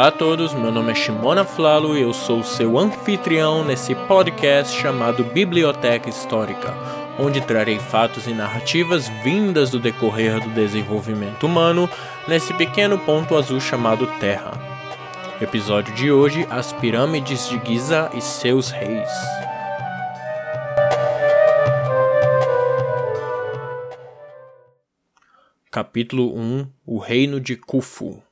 Olá a todos, meu nome é Shimona Flalo e eu sou seu anfitrião nesse podcast chamado Biblioteca Histórica, onde trarei fatos e narrativas vindas do decorrer do desenvolvimento humano nesse pequeno ponto azul chamado Terra. Episódio de hoje: As Pirâmides de Giza e seus reis. Capítulo 1 O Reino de Khufu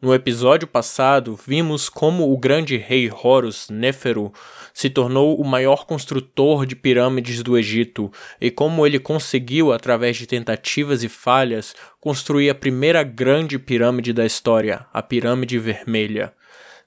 no episódio passado, vimos como o grande rei Horus Néfero se tornou o maior construtor de pirâmides do Egito e como ele conseguiu, através de tentativas e falhas, construir a primeira grande pirâmide da história, a Pirâmide Vermelha.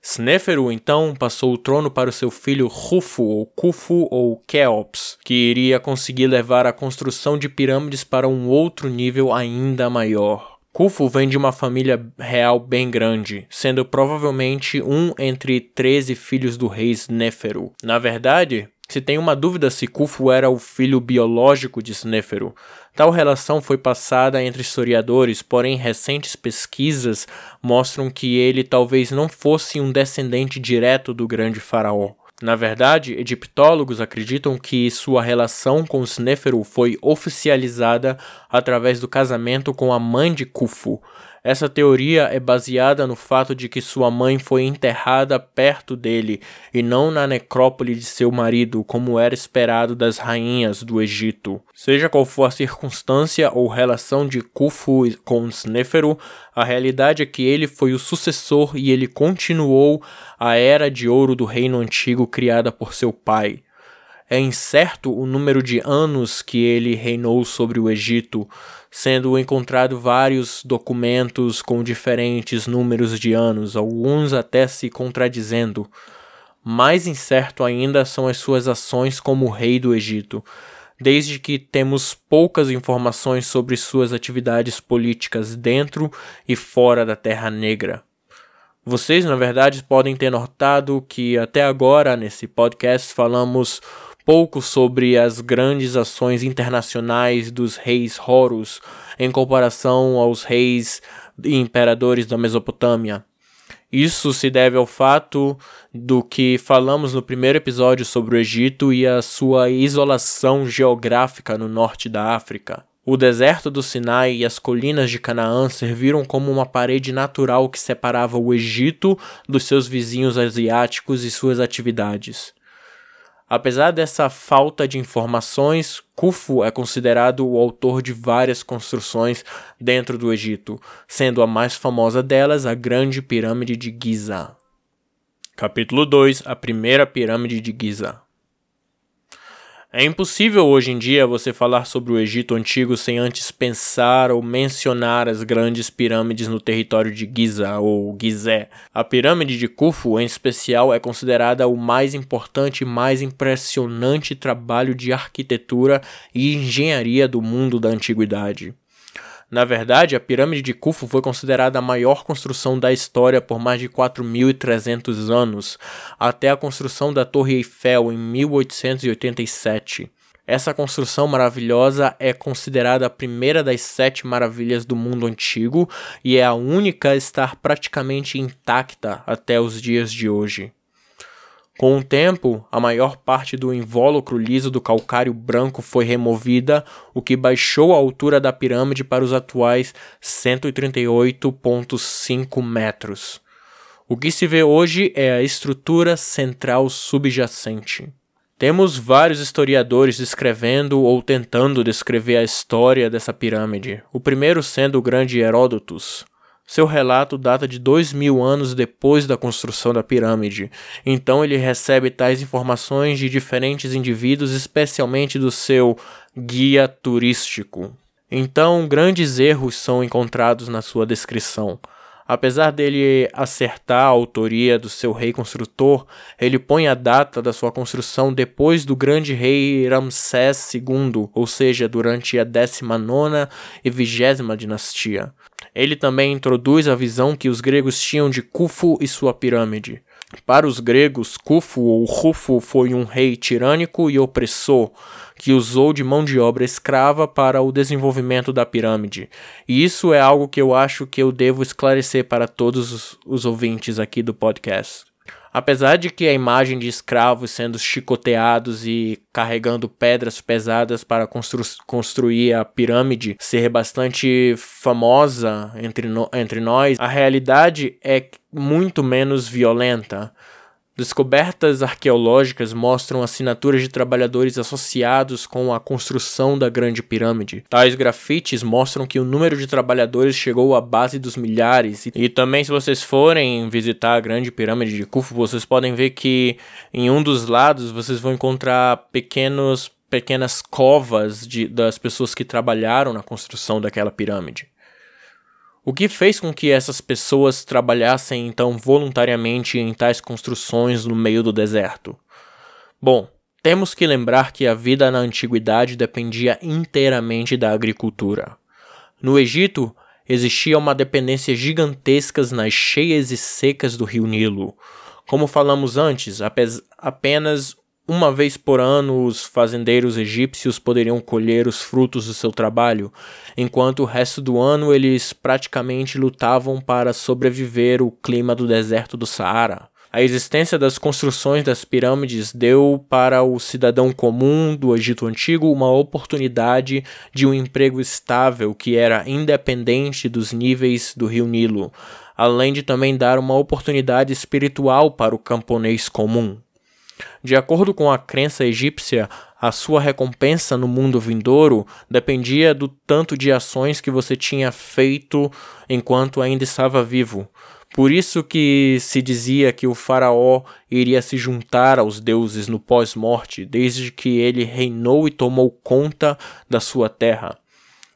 Snéferu então passou o trono para o seu filho Rufo, ou Khufu ou Keops, que iria conseguir levar a construção de pirâmides para um outro nível ainda maior. Khufu vem de uma família real bem grande, sendo provavelmente um entre 13 filhos do rei Sneferu. Na verdade, se tem uma dúvida se Khufu era o filho biológico de Sneferu, tal relação foi passada entre historiadores, porém recentes pesquisas mostram que ele talvez não fosse um descendente direto do grande faraó. Na verdade, egiptólogos acreditam que sua relação com Sneferu foi oficializada através do casamento com a mãe de Khufu, essa teoria é baseada no fato de que sua mãe foi enterrada perto dele e não na necrópole de seu marido, como era esperado das rainhas do Egito. Seja qual for a circunstância ou relação de Khufu com Sneferu, a realidade é que ele foi o sucessor e ele continuou a era de ouro do reino antigo criada por seu pai. É incerto o número de anos que ele reinou sobre o Egito, sendo encontrado vários documentos com diferentes números de anos, alguns até se contradizendo. Mais incerto ainda são as suas ações como rei do Egito, desde que temos poucas informações sobre suas atividades políticas dentro e fora da Terra Negra. Vocês, na verdade, podem ter notado que até agora nesse podcast falamos pouco sobre as grandes ações internacionais dos reis Horus em comparação aos reis e imperadores da Mesopotâmia. Isso se deve ao fato do que falamos no primeiro episódio sobre o Egito e a sua isolação geográfica no norte da África. O deserto do Sinai e as colinas de Canaã serviram como uma parede natural que separava o Egito dos seus vizinhos asiáticos e suas atividades. Apesar dessa falta de informações, Khufu é considerado o autor de várias construções dentro do Egito, sendo a mais famosa delas a Grande Pirâmide de Giza. Capítulo 2 A Primeira Pirâmide de Giza é impossível hoje em dia você falar sobre o Egito antigo sem antes pensar ou mencionar as grandes pirâmides no território de Giza ou Gizé. A pirâmide de Khufu, em especial, é considerada o mais importante e mais impressionante trabalho de arquitetura e engenharia do mundo da antiguidade. Na verdade, a pirâmide de Khufu foi considerada a maior construção da história por mais de 4.300 anos, até a construção da Torre Eiffel em 1887. Essa construção maravilhosa é considerada a primeira das sete maravilhas do mundo antigo e é a única a estar praticamente intacta até os dias de hoje. Com o tempo, a maior parte do invólucro liso do calcário branco foi removida, o que baixou a altura da pirâmide para os atuais 138,5 metros. O que se vê hoje é a estrutura central subjacente. Temos vários historiadores descrevendo ou tentando descrever a história dessa pirâmide, o primeiro sendo o grande Heródotus, seu relato data de dois mil anos depois da construção da pirâmide, então ele recebe tais informações de diferentes indivíduos, especialmente do seu guia turístico. Então, grandes erros são encontrados na sua descrição. Apesar dele acertar a autoria do seu rei construtor, ele põe a data da sua construção depois do grande rei Ramsés II, ou seja, durante a 19 e 20 dinastia. Ele também introduz a visão que os gregos tinham de Khufu e sua pirâmide. Para os gregos, Khufu ou Rufo foi um rei tirânico e opressor que usou de mão de obra escrava para o desenvolvimento da pirâmide. E isso é algo que eu acho que eu devo esclarecer para todos os ouvintes aqui do podcast. Apesar de que a imagem de escravos sendo chicoteados e carregando pedras pesadas para constru construir a pirâmide ser bastante famosa entre, entre nós, a realidade é muito menos violenta. Descobertas arqueológicas mostram assinaturas de trabalhadores associados com a construção da Grande Pirâmide. Tais grafites mostram que o número de trabalhadores chegou à base dos milhares. E também, se vocês forem visitar a Grande Pirâmide de Khufu, vocês podem ver que em um dos lados vocês vão encontrar pequenos pequenas covas de, das pessoas que trabalharam na construção daquela pirâmide. O que fez com que essas pessoas trabalhassem então voluntariamente em tais construções no meio do deserto? Bom, temos que lembrar que a vida na antiguidade dependia inteiramente da agricultura. No Egito, existia uma dependência gigantesca nas cheias e secas do rio Nilo. Como falamos antes, apenas uma vez por ano, os fazendeiros egípcios poderiam colher os frutos do seu trabalho, enquanto o resto do ano eles praticamente lutavam para sobreviver o clima do deserto do Saara. A existência das construções das pirâmides deu para o cidadão comum do Egito Antigo uma oportunidade de um emprego estável que era independente dos níveis do rio Nilo, além de também dar uma oportunidade espiritual para o camponês comum. De acordo com a crença egípcia, a sua recompensa no mundo vindouro dependia do tanto de ações que você tinha feito enquanto ainda estava vivo. Por isso que se dizia que o faraó iria se juntar aos deuses no pós-morte, desde que ele reinou e tomou conta da sua terra.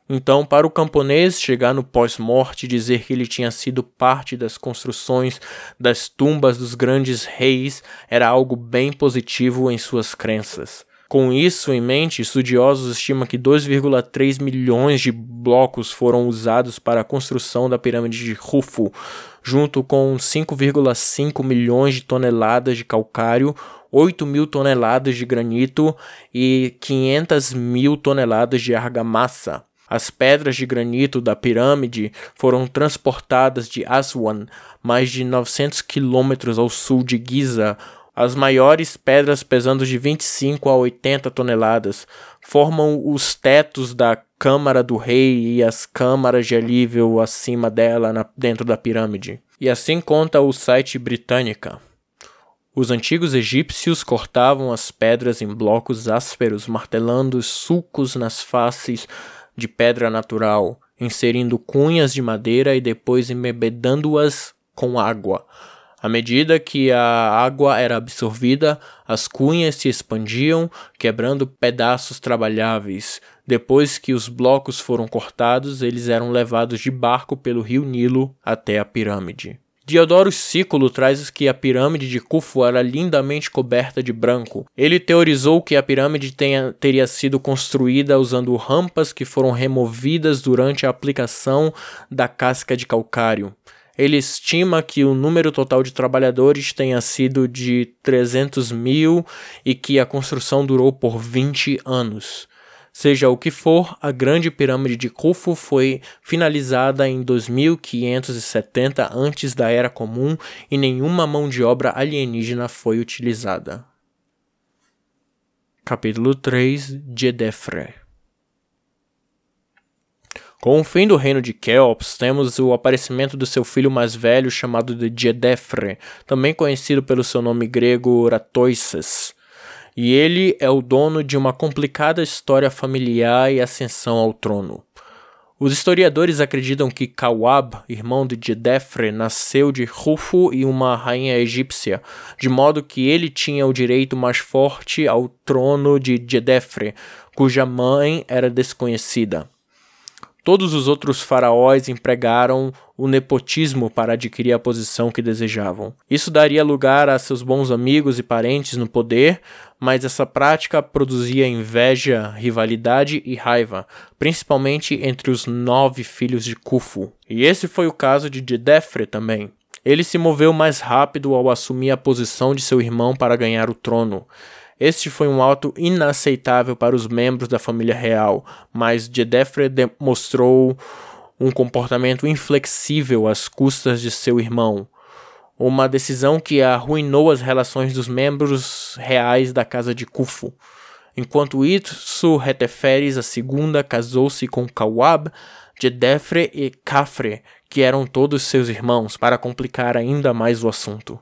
Então, para o camponês chegar no pós-morte e dizer que ele tinha sido parte das construções das tumbas dos grandes reis era algo bem positivo em suas crenças. Com isso em mente, estudiosos estimam que 2,3 milhões de blocos foram usados para a construção da pirâmide de Khufu, junto com 5,5 milhões de toneladas de calcário, 8 mil toneladas de granito e 500 mil toneladas de argamassa. As pedras de granito da pirâmide foram transportadas de Aswan, mais de 900 quilômetros ao sul de Giza. As maiores pedras, pesando de 25 a 80 toneladas, formam os tetos da Câmara do Rei e as câmaras de alívio acima dela na, dentro da pirâmide. E assim conta o site Britânica. Os antigos egípcios cortavam as pedras em blocos ásperos, martelando sulcos nas faces de pedra natural, inserindo cunhas de madeira e depois embebedando-as com água. À medida que a água era absorvida, as cunhas se expandiam, quebrando pedaços trabalháveis. Depois que os blocos foram cortados, eles eram levados de barco pelo rio Nilo até a pirâmide. Diodoro Sículo traz que a pirâmide de Khufu era lindamente coberta de branco. Ele teorizou que a pirâmide tenha, teria sido construída usando rampas que foram removidas durante a aplicação da casca de calcário. Ele estima que o número total de trabalhadores tenha sido de 300 mil e que a construção durou por 20 anos. Seja o que for, a Grande Pirâmide de Khufu foi finalizada em 2570 antes da Era Comum e nenhuma mão de obra alienígena foi utilizada. Capítulo 3 Jedefre Com o fim do reino de Keops, temos o aparecimento do seu filho mais velho chamado de Jedefre, também conhecido pelo seu nome grego Ratoises e ele é o dono de uma complicada história familiar e ascensão ao trono. Os historiadores acreditam que Kawab, irmão de Jedefre, nasceu de Rufo e uma rainha egípcia, de modo que ele tinha o direito mais forte ao trono de Jedefre, cuja mãe era desconhecida. Todos os outros faraós empregaram o nepotismo para adquirir a posição que desejavam. Isso daria lugar a seus bons amigos e parentes no poder, mas essa prática produzia inveja, rivalidade e raiva, principalmente entre os nove filhos de Khufu. E esse foi o caso de Jedefre também. Ele se moveu mais rápido ao assumir a posição de seu irmão para ganhar o trono. Este foi um ato inaceitável para os membros da família real, mas Jedefre demonstrou um comportamento inflexível às custas de seu irmão. Uma decisão que arruinou as relações dos membros reais da casa de Khufu. Enquanto isso, Reteferes II casou-se com Kawab, Jedefre e Kafre, que eram todos seus irmãos, para complicar ainda mais o assunto.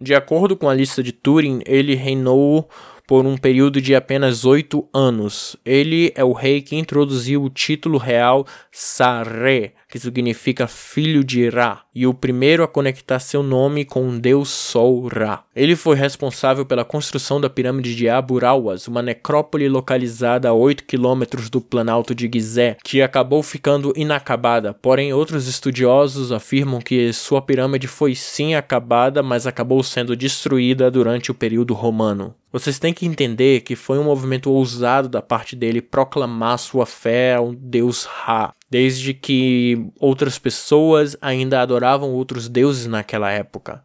De acordo com a lista de Turing, ele reinou por um período de apenas oito anos. Ele é o rei que introduziu o título real Sarre, que significa filho de Ra, e o primeiro a conectar seu nome com o deus Sol Ra. Ele foi responsável pela construção da pirâmide de Abu Rawas, uma necrópole localizada a 8 quilômetros do planalto de Gizé, que acabou ficando inacabada. Porém, outros estudiosos afirmam que sua pirâmide foi sim acabada, mas acabou sendo destruída durante o período romano. Vocês têm que entender que foi um movimento ousado da parte dele proclamar sua fé ao deus Ra desde que outras pessoas ainda adoravam outros deuses naquela época.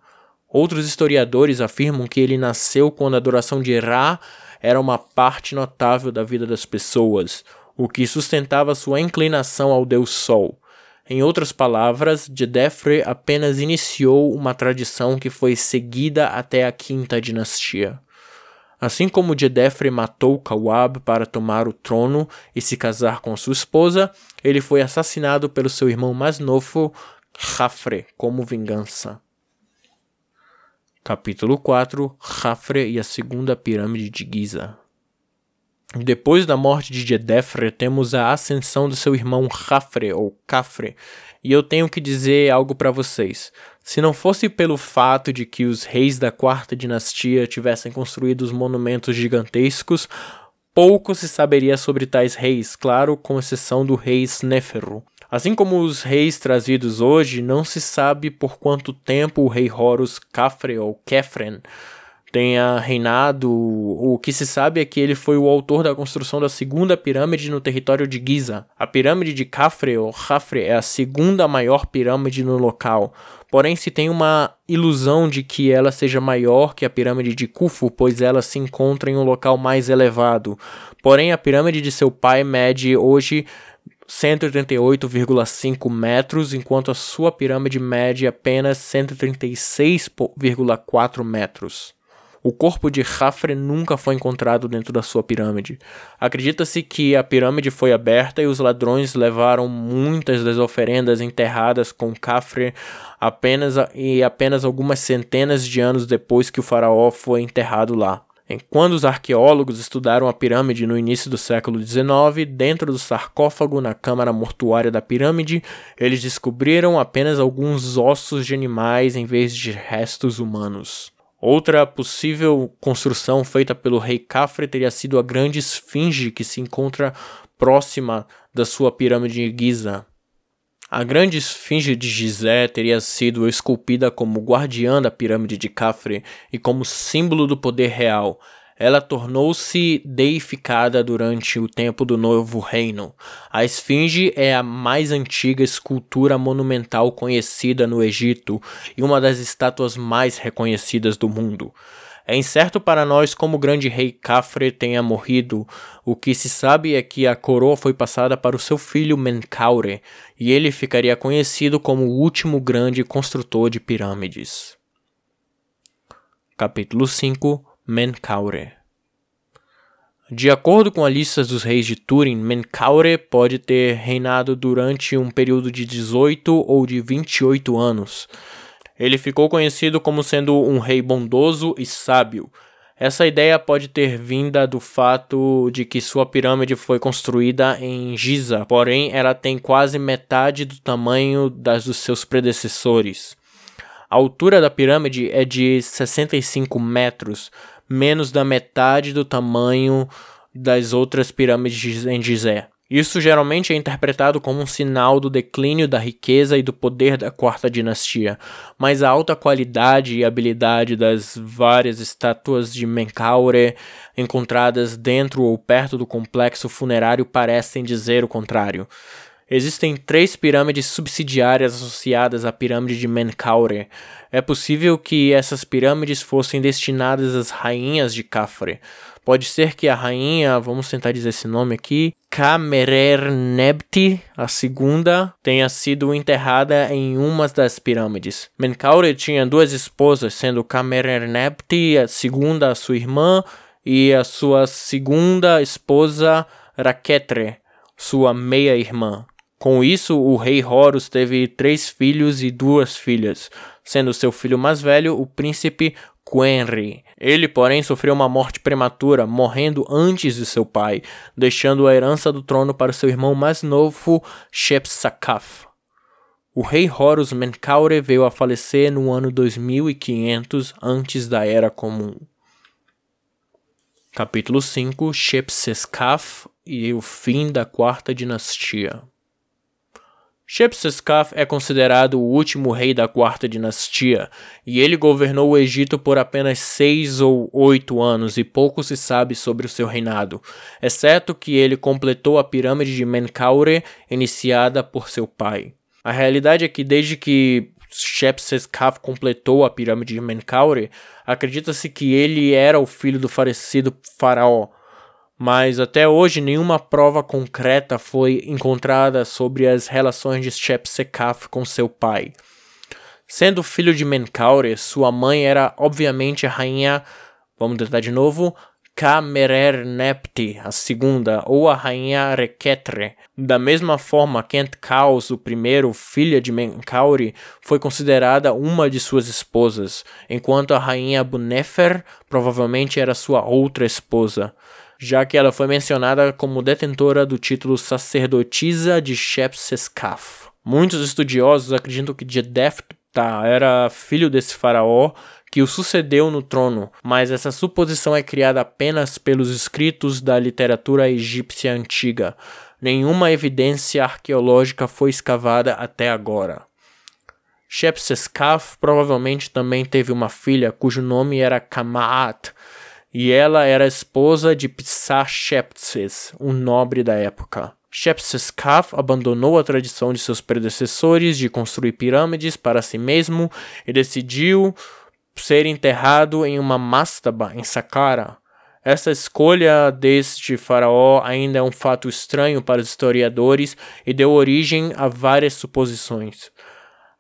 Outros historiadores afirmam que ele nasceu quando a adoração de Ra era uma parte notável da vida das pessoas, o que sustentava sua inclinação ao deus Sol. Em outras palavras, Jedefre apenas iniciou uma tradição que foi seguida até a quinta dinastia. Assim como Jedefre matou Kawab para tomar o trono e se casar com sua esposa, ele foi assassinado pelo seu irmão mais novo, Khafre, como vingança. Capítulo 4 Khafre e a Segunda Pirâmide de Giza depois da morte de Jedefre, temos a ascensão do seu irmão Khafre, ou Khafre, e eu tenho que dizer algo para vocês. Se não fosse pelo fato de que os reis da quarta dinastia tivessem construído os monumentos gigantescos, pouco se saberia sobre tais reis, claro, com exceção do rei Sneferu. Assim como os reis trazidos hoje, não se sabe por quanto tempo o rei Horus Khafre ou Kefren tenha reinado. O que se sabe é que ele foi o autor da construção da segunda pirâmide no território de Giza. A pirâmide de Khafre ou Khafre é a segunda maior pirâmide no local. Porém, se tem uma ilusão de que ela seja maior que a pirâmide de Khufu, pois ela se encontra em um local mais elevado. Porém, a pirâmide de seu pai mede hoje 138,5 metros, enquanto a sua pirâmide mede apenas 136,4 metros. O corpo de Khafre nunca foi encontrado dentro da sua pirâmide. Acredita-se que a pirâmide foi aberta e os ladrões levaram muitas das oferendas enterradas com Khafre apenas e apenas algumas centenas de anos depois que o faraó foi enterrado lá. Quando os arqueólogos estudaram a pirâmide no início do século XIX, dentro do sarcófago na câmara mortuária da pirâmide, eles descobriram apenas alguns ossos de animais em vez de restos humanos. Outra possível construção feita pelo rei Khafre teria sido a grande esfinge que se encontra próxima da sua pirâmide de Giza. A grande esfinge de Gizé teria sido esculpida como guardiã da pirâmide de Khafre e como símbolo do poder real, ela tornou-se deificada durante o tempo do Novo Reino. A Esfinge é a mais antiga escultura monumental conhecida no Egito e uma das estátuas mais reconhecidas do mundo. É incerto para nós como o grande rei Khafre tenha morrido. O que se sabe é que a coroa foi passada para o seu filho Menkaure, e ele ficaria conhecido como o último grande construtor de pirâmides. Capítulo 5 Menkaure. De acordo com a lista dos reis de Túrin, Menkaure pode ter reinado durante um período de 18 ou de 28 anos. Ele ficou conhecido como sendo um rei bondoso e sábio. Essa ideia pode ter vinda do fato de que sua pirâmide foi construída em Giza, porém ela tem quase metade do tamanho das dos seus predecessores. A altura da pirâmide é de 65 metros, menos da metade do tamanho das outras pirâmides em Gizé. Isso geralmente é interpretado como um sinal do declínio da riqueza e do poder da quarta dinastia, mas a alta qualidade e habilidade das várias estátuas de Menkaure encontradas dentro ou perto do complexo funerário parecem dizer o contrário. Existem três pirâmides subsidiárias associadas à pirâmide de Menkaure. É possível que essas pirâmides fossem destinadas às rainhas de Khafre. Pode ser que a rainha, vamos tentar dizer esse nome aqui, Kamerernebti, a segunda, tenha sido enterrada em uma das pirâmides. Menkaure tinha duas esposas, sendo Kamerernebti, a segunda, a sua irmã, e a sua segunda esposa, Raketre, sua meia-irmã. Com isso, o rei Horus teve três filhos e duas filhas, sendo seu filho mais velho o príncipe Quenri. Ele, porém, sofreu uma morte prematura, morrendo antes de seu pai, deixando a herança do trono para seu irmão mais novo, Shepsakaf. O rei Horus Menkaure veio a falecer no ano 2500 antes da Era Comum. Capítulo 5 Shepseskaf e o fim da quarta dinastia. Shepseskaf é considerado o último rei da quarta dinastia, e ele governou o Egito por apenas seis ou oito anos, e pouco se sabe sobre o seu reinado, exceto que ele completou a pirâmide de Menkaure iniciada por seu pai. A realidade é que desde que Shepseskaf completou a pirâmide de Menkaure, acredita-se que ele era o filho do falecido faraó, mas até hoje nenhuma prova concreta foi encontrada sobre as relações de Shepsekaf com seu pai. Sendo filho de Menkaure, sua mãe era obviamente a rainha, vamos tentar de novo, Kamerernepti, a segunda, ou a rainha Reketre. Da mesma forma, Kent Kaos, o primeiro, filha de Menkaure, foi considerada uma de suas esposas, enquanto a rainha Bunefer provavelmente era sua outra esposa já que ela foi mencionada como detentora do título sacerdotisa de Shepseskaf. Muitos estudiosos acreditam que Jedefta era filho desse faraó que o sucedeu no trono, mas essa suposição é criada apenas pelos escritos da literatura egípcia antiga. Nenhuma evidência arqueológica foi escavada até agora. Shepseskaf provavelmente também teve uma filha cujo nome era Kamaat, e ela era esposa de Psachepses, um nobre da época. Shepseskaf abandonou a tradição de seus predecessores de construir pirâmides para si mesmo e decidiu ser enterrado em uma mastaba em Saqqara. Essa escolha deste faraó ainda é um fato estranho para os historiadores e deu origem a várias suposições.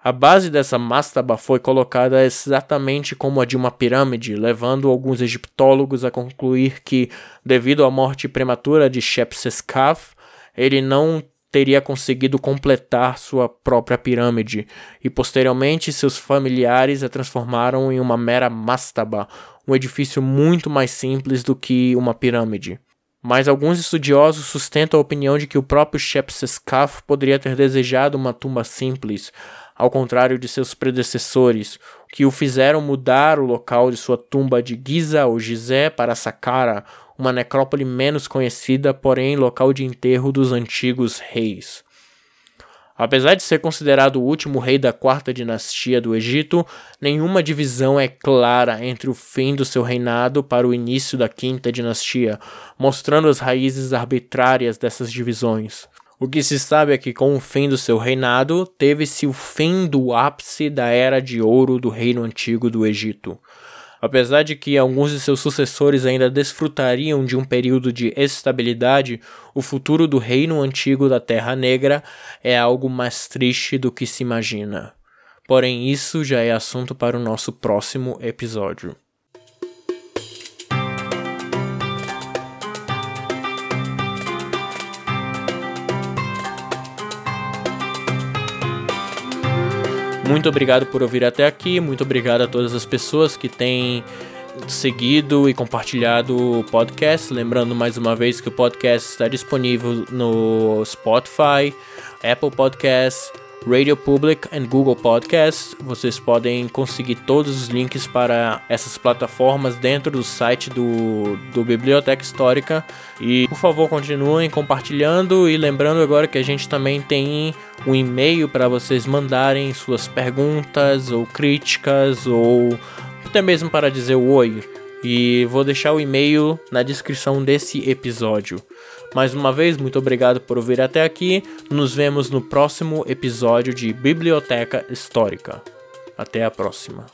A base dessa mastaba foi colocada exatamente como a de uma pirâmide, levando alguns egiptólogos a concluir que, devido à morte prematura de Shepseskaf, ele não teria conseguido completar sua própria pirâmide, e posteriormente seus familiares a transformaram em uma mera mastaba, um edifício muito mais simples do que uma pirâmide. Mas alguns estudiosos sustentam a opinião de que o próprio Shepseskaf poderia ter desejado uma tumba simples, ao contrário de seus predecessores, que o fizeram mudar o local de sua tumba de Giza ou Gizé para Saqqara, uma necrópole menos conhecida, porém local de enterro dos antigos reis. Apesar de ser considerado o último rei da quarta dinastia do Egito, nenhuma divisão é clara entre o fim do seu reinado para o início da quinta dinastia, mostrando as raízes arbitrárias dessas divisões. O que se sabe é que, com o fim do seu reinado, teve-se o fim do ápice da era de ouro do reino antigo do Egito. Apesar de que alguns de seus sucessores ainda desfrutariam de um período de estabilidade, o futuro do reino antigo da Terra Negra é algo mais triste do que se imagina. Porém, isso já é assunto para o nosso próximo episódio. Muito obrigado por ouvir até aqui, muito obrigado a todas as pessoas que têm seguido e compartilhado o podcast. Lembrando mais uma vez que o podcast está disponível no Spotify, Apple Podcasts, Radio Public e Google Podcasts. Vocês podem conseguir todos os links para essas plataformas dentro do site do, do Biblioteca Histórica. E por favor, continuem compartilhando e lembrando agora que a gente também tem um e-mail para vocês mandarem suas perguntas ou críticas ou até mesmo para dizer oi. E vou deixar o e-mail na descrição desse episódio. Mais uma vez, muito obrigado por ouvir até aqui. Nos vemos no próximo episódio de Biblioteca Histórica. Até a próxima.